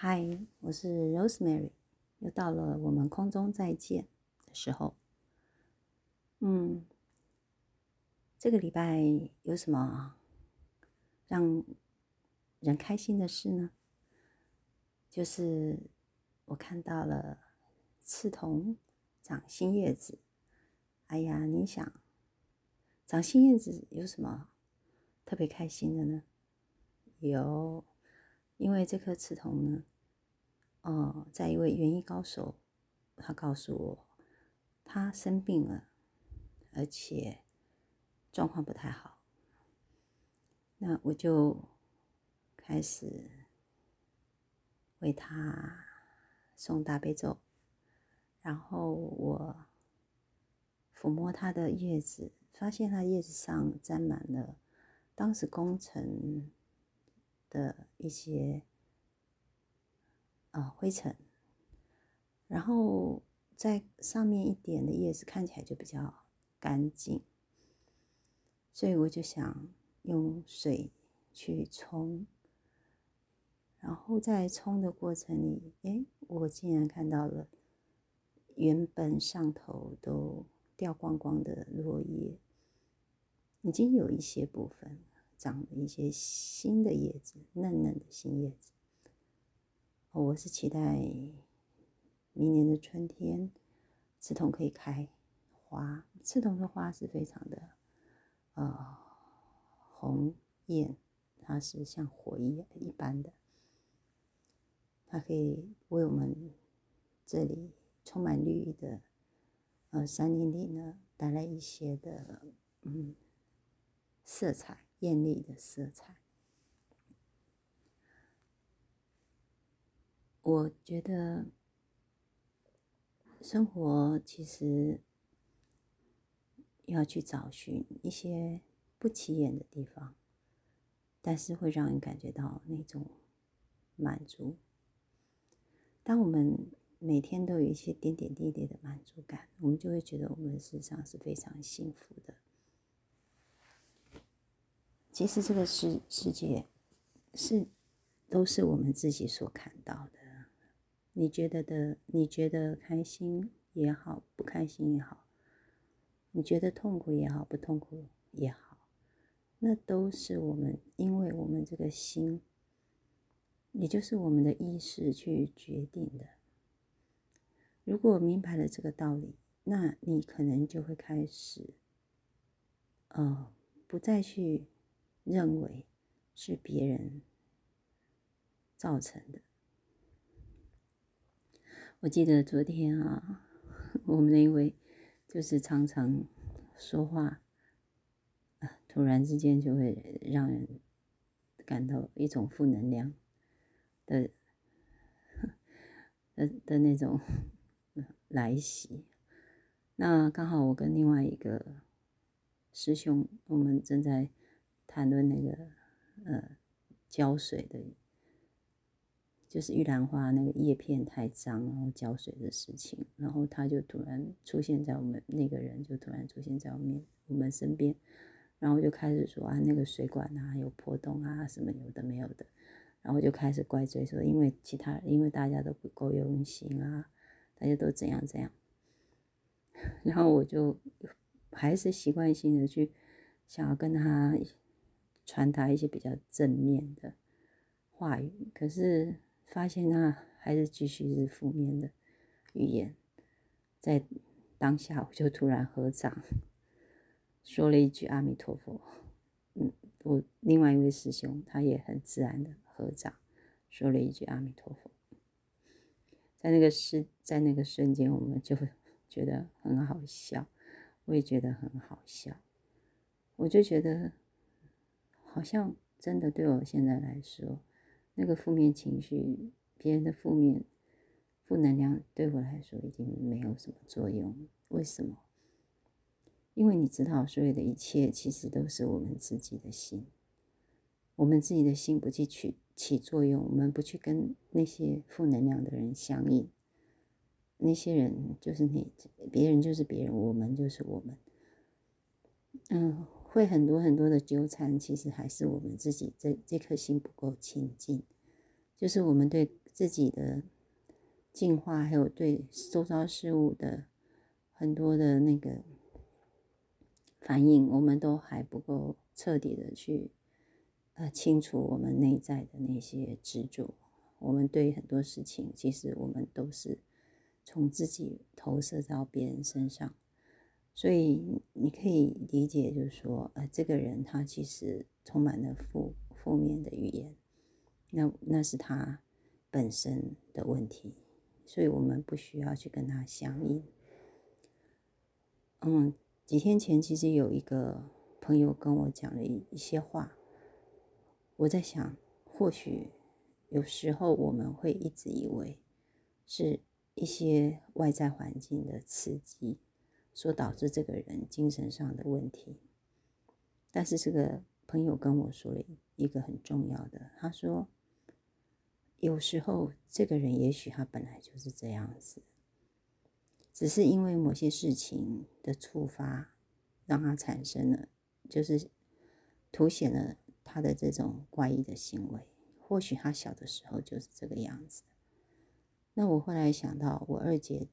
嗨，我是 Rosemary，又到了我们空中再见的时候。嗯，这个礼拜有什么让人开心的事呢？就是我看到了刺桐长新叶子。哎呀，你想长新叶子有什么特别开心的呢？有。因为这颗刺桐呢，哦，在一位园艺高手，他告诉我，他生病了，而且状况不太好。那我就开始为他送大悲咒，然后我抚摸他的叶子，发现他叶子上沾满了当时工程。的一些啊灰尘，然后在上面一点的叶子看起来就比较干净，所以我就想用水去冲，然后在冲的过程里，哎，我竟然看到了原本上头都掉光光的落叶，已经有一些部分。长了一些新的叶子，嫩嫩的新叶子。我是期待明年的春天，刺桐可以开花。刺桐的花是非常的呃红艳，它是像火一一般的，它可以为我们这里充满绿意的呃山林里呢带来一些的嗯色彩。艳丽的色彩，我觉得生活其实要去找寻一些不起眼的地方，但是会让人感觉到那种满足。当我们每天都有一些点点滴滴的满足感，我们就会觉得我们事实上是非常幸福的。其实这个世世界是都是我们自己所看到的。你觉得的，你觉得开心也好，不开心也好，你觉得痛苦也好，不痛苦也好，那都是我们因为我们这个心，也就是我们的意识去决定的。如果明白了这个道理，那你可能就会开始，呃，不再去。认为是别人造成的。我记得昨天啊，我们那位就是常常说话啊，突然之间就会让人感到一种负能量的的的那种 来袭。那刚好我跟另外一个师兄，我们正在。谈论那个呃浇水的，就是玉兰花那个叶片太脏，然后浇水的事情，然后他就突然出现在我们那个人就突然出现在我们我们身边，然后就开始说啊那个水管啊有破洞啊什么有的没有的，然后就开始怪罪说因为其他因为大家都不够用心啊，大家都怎样怎样，然后我就还是习惯性的去想要跟他。传达一些比较正面的话语，可是发现他还是继续是负面的语言。在当下，我就突然合掌，说了一句阿弥陀佛。嗯，我另外一位师兄他也很自然的合掌，说了一句阿弥陀佛。在那个时，在那个瞬间，我们就觉得很好笑，我也觉得很好笑，我就觉得。好像真的对我现在来说，那个负面情绪、别人的负面、负能量对我来说已经没有什么作用。为什么？因为你知道，所有的一切其实都是我们自己的心。我们自己的心不去起起作用，我们不去跟那些负能量的人相应。那些人就是你，别人就是别人，我们就是我们。嗯。会很多很多的纠缠，其实还是我们自己这这颗心不够清净，就是我们对自己的进化，还有对周遭事物的很多的那个反应，我们都还不够彻底的去呃清除我们内在的那些执着。我们对很多事情，其实我们都是从自己投射到别人身上，所以你可以理解，就是说，呃，这个人他其实充满了负负面的语言，那那是他本身的问题，所以我们不需要去跟他相应。嗯，几天前其实有一个朋友跟我讲了一一些话，我在想，或许。有时候我们会一直以为是一些外在环境的刺激所导致这个人精神上的问题，但是这个朋友跟我说了一个很重要的，他说有时候这个人也许他本来就是这样子，只是因为某些事情的触发，让他产生了，就是凸显了他的这种怪异的行为。或许他小的时候就是这个样子。那我后来想到我二姐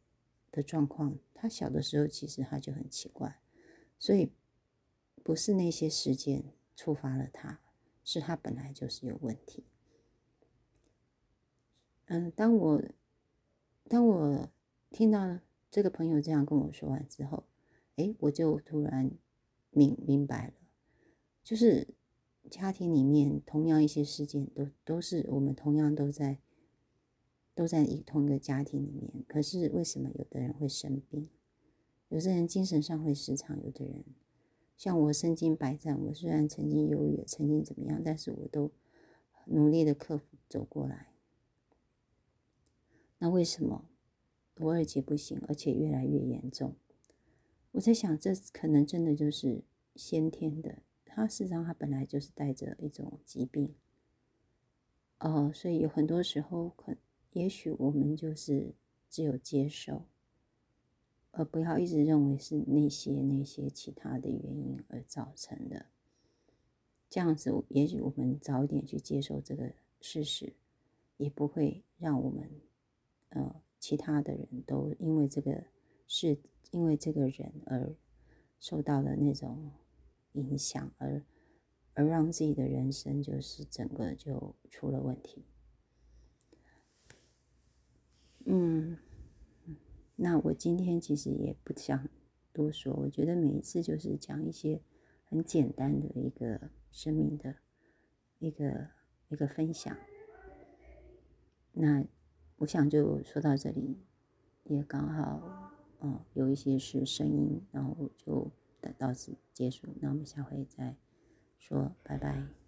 的状况，他小的时候其实他就很奇怪，所以不是那些事件触发了他，是他本来就是有问题。嗯，当我当我听到这个朋友这样跟我说完之后，哎，我就突然明明白了，就是。家庭里面同样一些事件都都是我们同样都在都在一同一个家庭里面，可是为什么有的人会生病，有的人精神上会失常，有的人像我身经百战，我虽然曾经忧郁，曾经怎么样，但是我都努力的克服走过来。那为什么我二姐不行，而且越来越严重？我在想，这可能真的就是先天的。他事实上，他本来就是带着一种疾病，哦，所以有很多时候，可也许我们就是只有接受，而不要一直认为是那些那些其他的原因而造成的。这样子，也许我们早一点去接受这个事实，也不会让我们，呃，其他的人都因为这个事，因为这个人而受到了那种。影响而而让自己的人生就是整个就出了问题。嗯，那我今天其实也不想多说，我觉得每一次就是讲一些很简单的一个生命的一个一个分享。那我想就说到这里，也刚好，嗯，有一些是声音，然后就。到此结束，那我们下回再说，拜拜。